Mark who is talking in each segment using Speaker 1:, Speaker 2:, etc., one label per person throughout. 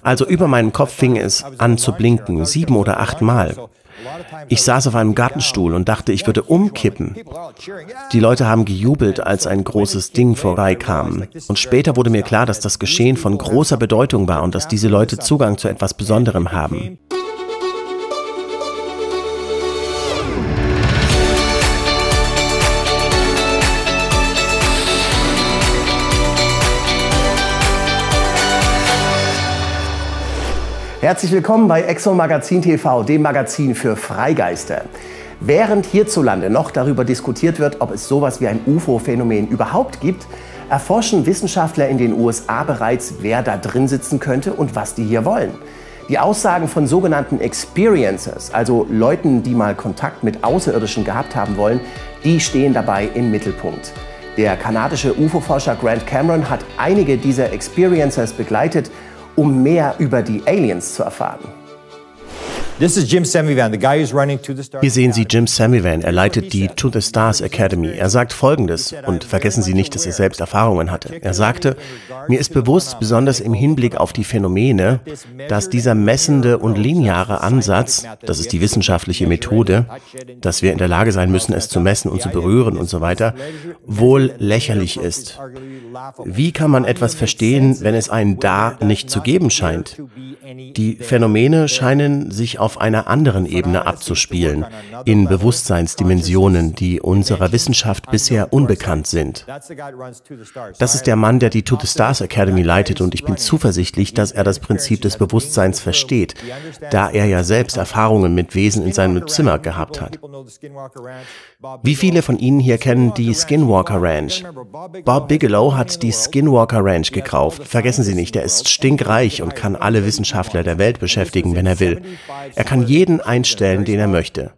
Speaker 1: Also über meinem Kopf fing es an zu blinken, sieben oder acht Mal. Ich saß auf einem Gartenstuhl und dachte, ich würde umkippen. Die Leute haben gejubelt, als ein großes Ding vorbeikam. Und später wurde mir klar, dass das Geschehen von großer Bedeutung war und dass diese Leute Zugang zu etwas Besonderem haben. Herzlich willkommen bei Exo Magazin TV, dem Magazin für Freigeister. Während hierzulande noch darüber diskutiert wird, ob es sowas wie ein UFO-Phänomen überhaupt gibt, erforschen Wissenschaftler in den USA bereits, wer da drin sitzen könnte und was die hier wollen. Die Aussagen von sogenannten Experiencers, also Leuten, die mal Kontakt mit Außerirdischen gehabt haben wollen, die stehen dabei im Mittelpunkt. Der kanadische UFO-Forscher Grant Cameron hat einige dieser Experiencers begleitet um mehr über die Aliens zu erfahren. Hier sehen Sie Jim Semivan. Er leitet die To the Stars Academy. Er sagt Folgendes, und vergessen Sie nicht, dass er selbst Erfahrungen hatte. Er sagte, mir ist bewusst, besonders im Hinblick auf die Phänomene, dass dieser messende und lineare Ansatz, das ist die wissenschaftliche Methode, dass wir in der Lage sein müssen, es zu messen und zu berühren und so weiter, wohl lächerlich ist. Wie kann man etwas verstehen, wenn es ein Da nicht zu geben scheint? Die Phänomene scheinen sich auf einer anderen Ebene abzuspielen, in Bewusstseinsdimensionen, die unserer Wissenschaft bisher unbekannt sind. Das ist der Mann, der die To the Stars Academy leitet und ich bin zuversichtlich, dass er das Prinzip des Bewusstseins versteht, da er ja selbst Erfahrungen mit Wesen in seinem Zimmer gehabt hat. Wie viele von Ihnen hier kennen die Skinwalker Ranch? Bob Bigelow hat die Skinwalker Ranch gekauft. Vergessen Sie nicht, er ist stinkreich und kann alle Wissenschaftler der Welt beschäftigen, wenn er will. Er kann jeden einstellen, den er möchte.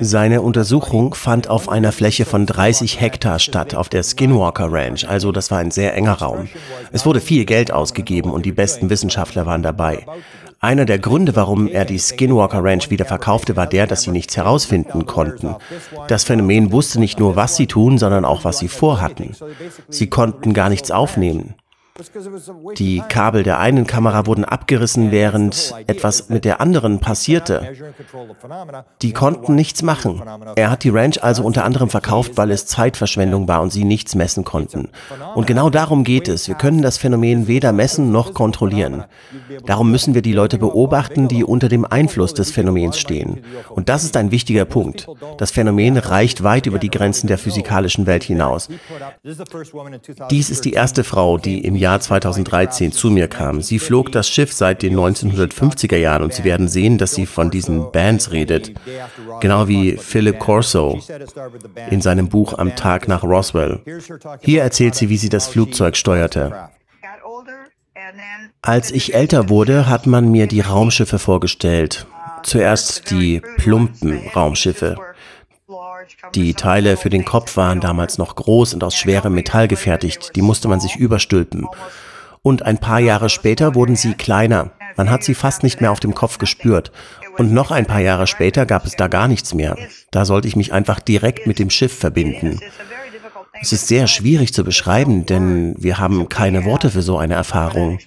Speaker 1: Seine Untersuchung fand auf einer Fläche von 30 Hektar statt, auf der Skinwalker Ranch, also das war ein sehr enger Raum. Es wurde viel Geld ausgegeben und die besten Wissenschaftler waren dabei. Einer der Gründe, warum er die Skinwalker Ranch wieder verkaufte, war der, dass sie nichts herausfinden konnten. Das Phänomen wusste nicht nur, was sie tun, sondern auch, was sie vorhatten. Sie konnten gar nichts aufnehmen. Die Kabel der einen Kamera wurden abgerissen, während etwas mit der anderen passierte. Die konnten nichts machen. Er hat die Ranch also unter anderem verkauft, weil es Zeitverschwendung war und sie nichts messen konnten. Und genau darum geht es. Wir können das Phänomen weder messen noch kontrollieren. Darum müssen wir die Leute beobachten, die unter dem Einfluss des Phänomens stehen. Und das ist ein wichtiger Punkt. Das Phänomen reicht weit über die Grenzen der physikalischen Welt hinaus. Dies ist die erste Frau, die im Jahr Jahr 2013 zu mir kam. Sie flog das Schiff seit den 1950er Jahren und Sie werden sehen, dass sie von diesen Bands redet. Genau wie Philip Corso in seinem Buch Am Tag nach Roswell. Hier erzählt sie, wie sie das Flugzeug steuerte. Als ich älter wurde, hat man mir die Raumschiffe vorgestellt. Zuerst die plumpen Raumschiffe. Die Teile für den Kopf waren damals noch groß und aus schwerem Metall gefertigt, die musste man sich überstülpen. Und ein paar Jahre später wurden sie kleiner, man hat sie fast nicht mehr auf dem Kopf gespürt. Und noch ein paar Jahre später gab es da gar nichts mehr. Da sollte ich mich einfach direkt mit dem Schiff verbinden. Es ist sehr schwierig zu beschreiben, denn wir haben keine Worte für so eine Erfahrung.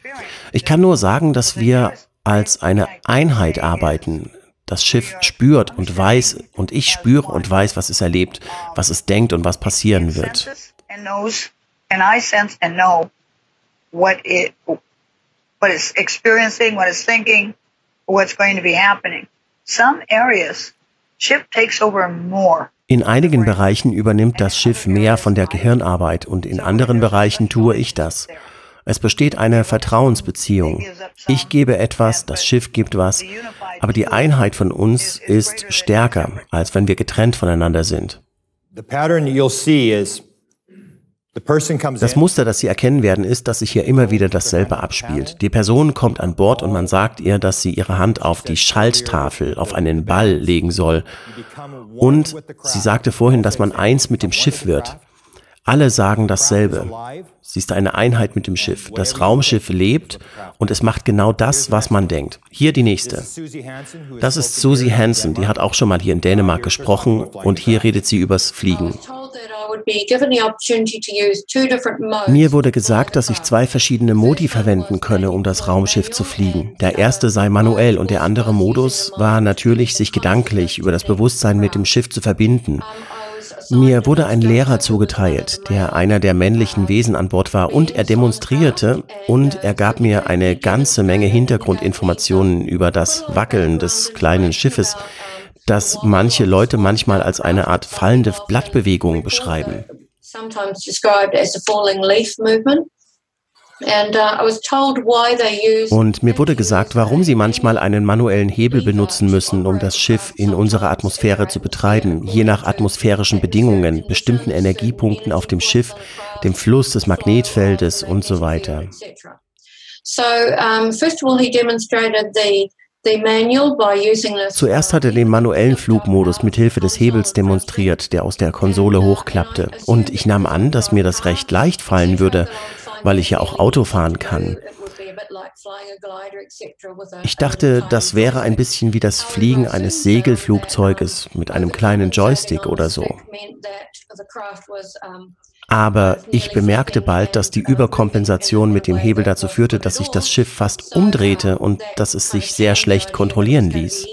Speaker 1: Ich kann nur sagen, dass wir als eine Einheit arbeiten, das Schiff spürt und weiß und ich spüre und weiß, was es erlebt, was es denkt und was passieren wird. In einigen Bereichen übernimmt das Schiff mehr von der Gehirnarbeit und in anderen Bereichen tue ich das. Es besteht eine Vertrauensbeziehung. Ich gebe etwas, das Schiff gibt was, aber die Einheit von uns ist stärker, als wenn wir getrennt voneinander sind. Das Muster, das Sie erkennen werden, ist, dass sich hier immer wieder dasselbe abspielt. Die Person kommt an Bord und man sagt ihr, dass sie ihre Hand auf die Schalttafel, auf einen Ball legen soll. Und sie sagte vorhin, dass man eins mit dem Schiff wird. Alle sagen dasselbe. Sie ist eine Einheit mit dem Schiff. Das Raumschiff lebt und es macht genau das, was man denkt. Hier die nächste. Das ist Susie Hansen, die hat auch schon mal hier in Dänemark gesprochen und hier redet sie übers Fliegen. Mir wurde gesagt, dass ich zwei verschiedene Modi verwenden könne, um das Raumschiff zu fliegen. Der erste sei manuell und der andere Modus war natürlich, sich gedanklich über das Bewusstsein mit dem Schiff zu verbinden. Mir wurde ein Lehrer zugeteilt, der einer der männlichen Wesen an Bord war und er demonstrierte und er gab mir eine ganze Menge Hintergrundinformationen über das Wackeln des kleinen Schiffes, das manche Leute manchmal als eine Art fallende Blattbewegung beschreiben. Uh, Und mir wurde gesagt, warum sie manchmal einen manuellen Hebel benutzen müssen, um das Schiff in unserer Atmosphäre zu betreiben, je nach atmosphärischen Bedingungen, bestimmten Energiepunkten auf dem Schiff, dem Fluss des Magnetfeldes und so weiter. So, first of all, he demonstrated the Zuerst hat er den manuellen Flugmodus mit Hilfe des Hebels demonstriert, der aus der Konsole hochklappte. Und ich nahm an, dass mir das recht leicht fallen würde, weil ich ja auch Auto fahren kann. Ich dachte, das wäre ein bisschen wie das Fliegen eines Segelflugzeuges mit einem kleinen Joystick oder so. Aber ich bemerkte bald, dass die Überkompensation mit dem Hebel dazu führte, dass sich das Schiff fast umdrehte und dass es sich sehr schlecht kontrollieren ließ.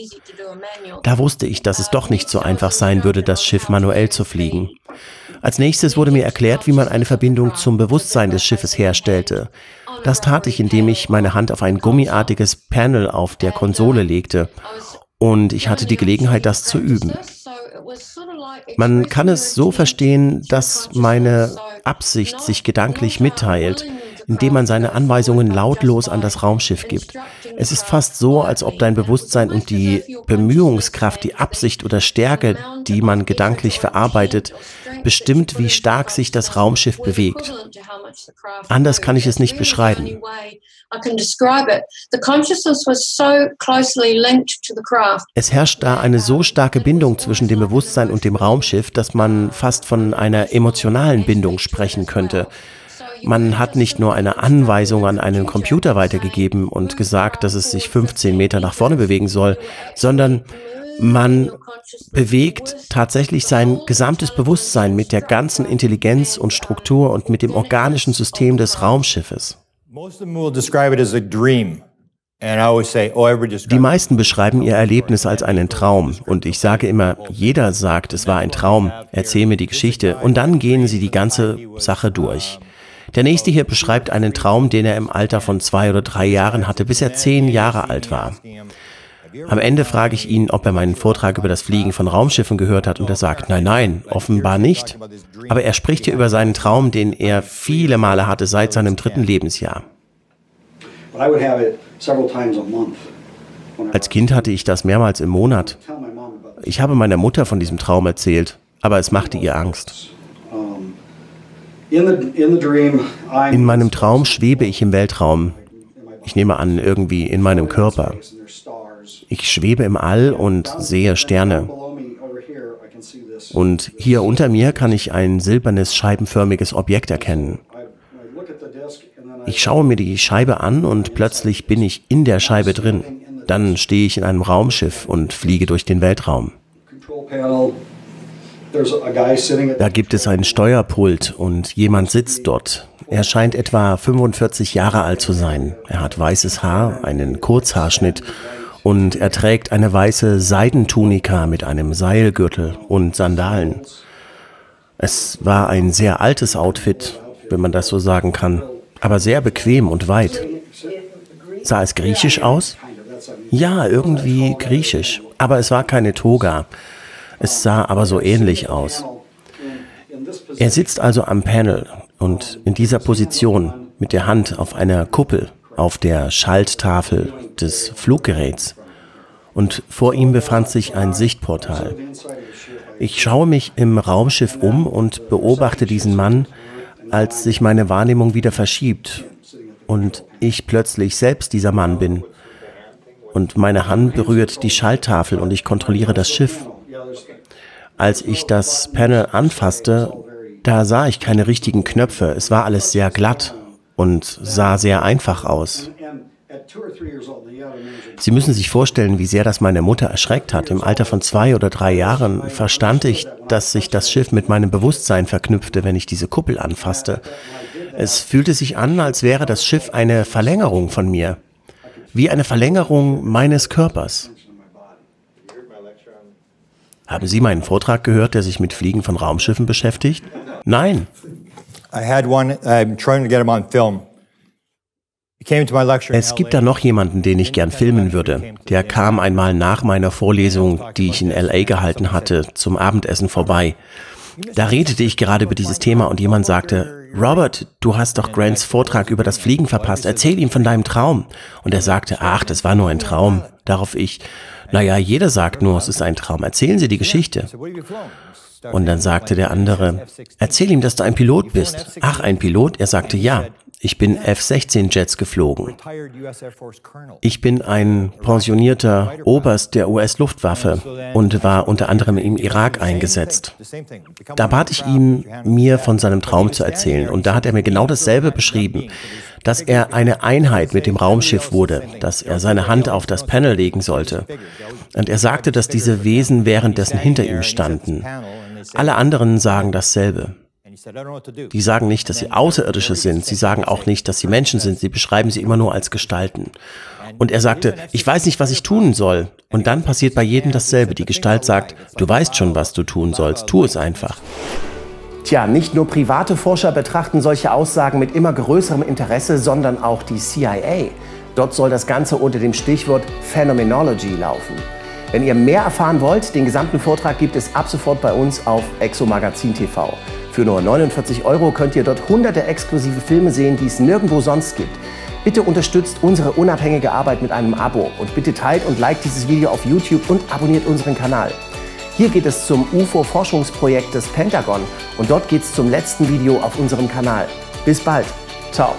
Speaker 1: Da wusste ich, dass es doch nicht so einfach sein würde, das Schiff manuell zu fliegen. Als nächstes wurde mir erklärt, wie man eine Verbindung zum Bewusstsein des Schiffes herstellte. Das tat ich, indem ich meine Hand auf ein gummiartiges Panel auf der Konsole legte und ich hatte die Gelegenheit, das zu üben. Man kann es so verstehen, dass meine Absicht sich gedanklich mitteilt, indem man seine Anweisungen lautlos an das Raumschiff gibt. Es ist fast so, als ob dein Bewusstsein und die Bemühungskraft, die Absicht oder Stärke, die man gedanklich verarbeitet, bestimmt, wie stark sich das Raumschiff bewegt. Anders kann ich es nicht beschreiben. Es herrscht da eine so starke Bindung zwischen dem Bewusstsein und dem Raumschiff, dass man fast von einer emotionalen Bindung sprechen könnte. Man hat nicht nur eine Anweisung an einen Computer weitergegeben und gesagt, dass es sich 15 Meter nach vorne bewegen soll, sondern man bewegt tatsächlich sein gesamtes Bewusstsein mit der ganzen Intelligenz und Struktur und mit dem organischen System des Raumschiffes. Oh, Die meisten beschreiben ihr Erlebnis als einen Traum. Und ich sage immer, jeder sagt, es war ein Traum, erzähl mir die Geschichte und dann gehen sie die ganze Sache durch. Der nächste hier beschreibt einen Traum, den er im Alter von zwei oder drei Jahren hatte, bis er zehn Jahre alt war. Am Ende frage ich ihn, ob er meinen Vortrag über das Fliegen von Raumschiffen gehört hat und er sagt, nein, nein, offenbar nicht. Aber er spricht hier über seinen Traum, den er viele Male hatte seit seinem dritten Lebensjahr. Als Kind hatte ich das mehrmals im Monat. Ich habe meiner Mutter von diesem Traum erzählt, aber es machte ihr Angst. In meinem Traum schwebe ich im Weltraum. Ich nehme an, irgendwie in meinem Körper. Ich schwebe im All und sehe Sterne. Und hier unter mir kann ich ein silbernes, scheibenförmiges Objekt erkennen. Ich schaue mir die Scheibe an und plötzlich bin ich in der Scheibe drin. Dann stehe ich in einem Raumschiff und fliege durch den Weltraum. Da gibt es ein Steuerpult und jemand sitzt dort. Er scheint etwa 45 Jahre alt zu sein. Er hat weißes Haar, einen Kurzhaarschnitt und er trägt eine weiße Seidentunika mit einem Seilgürtel und Sandalen. Es war ein sehr altes Outfit, wenn man das so sagen kann, aber sehr bequem und weit. Sah es griechisch aus? Ja, irgendwie griechisch, aber es war keine Toga. Es sah aber so ähnlich aus. Er sitzt also am Panel und in dieser Position mit der Hand auf einer Kuppel auf der Schalttafel des Fluggeräts und vor ihm befand sich ein Sichtportal. Ich schaue mich im Raumschiff um und beobachte diesen Mann, als sich meine Wahrnehmung wieder verschiebt und ich plötzlich selbst dieser Mann bin. Und meine Hand berührt die Schalttafel und ich kontrolliere das Schiff. Als ich das Panel anfasste, da sah ich keine richtigen Knöpfe. Es war alles sehr glatt und sah sehr einfach aus. Sie müssen sich vorstellen, wie sehr das meine Mutter erschreckt hat. Im Alter von zwei oder drei Jahren verstand ich, dass sich das Schiff mit meinem Bewusstsein verknüpfte, wenn ich diese Kuppel anfasste. Es fühlte sich an, als wäre das Schiff eine Verlängerung von mir, wie eine Verlängerung meines Körpers. Haben Sie meinen Vortrag gehört, der sich mit Fliegen von Raumschiffen beschäftigt? Nein. Es gibt da noch jemanden, den ich gern filmen würde. Der kam einmal nach meiner Vorlesung, die ich in LA gehalten hatte, zum Abendessen vorbei. Da redete ich gerade über dieses Thema und jemand sagte, Robert, du hast doch Grants Vortrag über das Fliegen verpasst, erzähl ihm von deinem Traum. Und er sagte, ach, das war nur ein Traum. Darauf ich, naja, jeder sagt nur, es ist ein Traum, erzählen Sie die Geschichte. Und dann sagte der andere, erzähl ihm, dass du ein Pilot bist. Ach, ein Pilot? Er sagte ja. Ich bin F-16-Jets geflogen. Ich bin ein pensionierter Oberst der US-Luftwaffe und war unter anderem im Irak eingesetzt. Da bat ich ihn, mir von seinem Traum zu erzählen und da hat er mir genau dasselbe beschrieben, dass er eine Einheit mit dem Raumschiff wurde, dass er seine Hand auf das Panel legen sollte. Und er sagte, dass diese Wesen währenddessen hinter ihm standen. Alle anderen sagen dasselbe. Die sagen nicht, dass sie Außerirdische sind. Sie sagen auch nicht, dass sie Menschen sind. Sie beschreiben sie immer nur als Gestalten. Und er sagte, ich weiß nicht, was ich tun soll. Und dann passiert bei jedem dasselbe. Die Gestalt sagt, du weißt schon, was du tun sollst. Tu es einfach.
Speaker 2: Tja, nicht nur private Forscher betrachten solche Aussagen mit immer größerem Interesse, sondern auch die CIA. Dort soll das Ganze unter dem Stichwort Phenomenology laufen. Wenn ihr mehr erfahren wollt, den gesamten Vortrag gibt es ab sofort bei uns auf Exomagazin TV. Für nur 49 Euro könnt ihr dort hunderte exklusive Filme sehen, die es nirgendwo sonst gibt. Bitte unterstützt unsere unabhängige Arbeit mit einem Abo und bitte teilt und liked dieses Video auf YouTube und abonniert unseren Kanal. Hier geht es zum UFO-Forschungsprojekt des Pentagon und dort geht es zum letzten Video auf unserem Kanal. Bis bald. Ciao.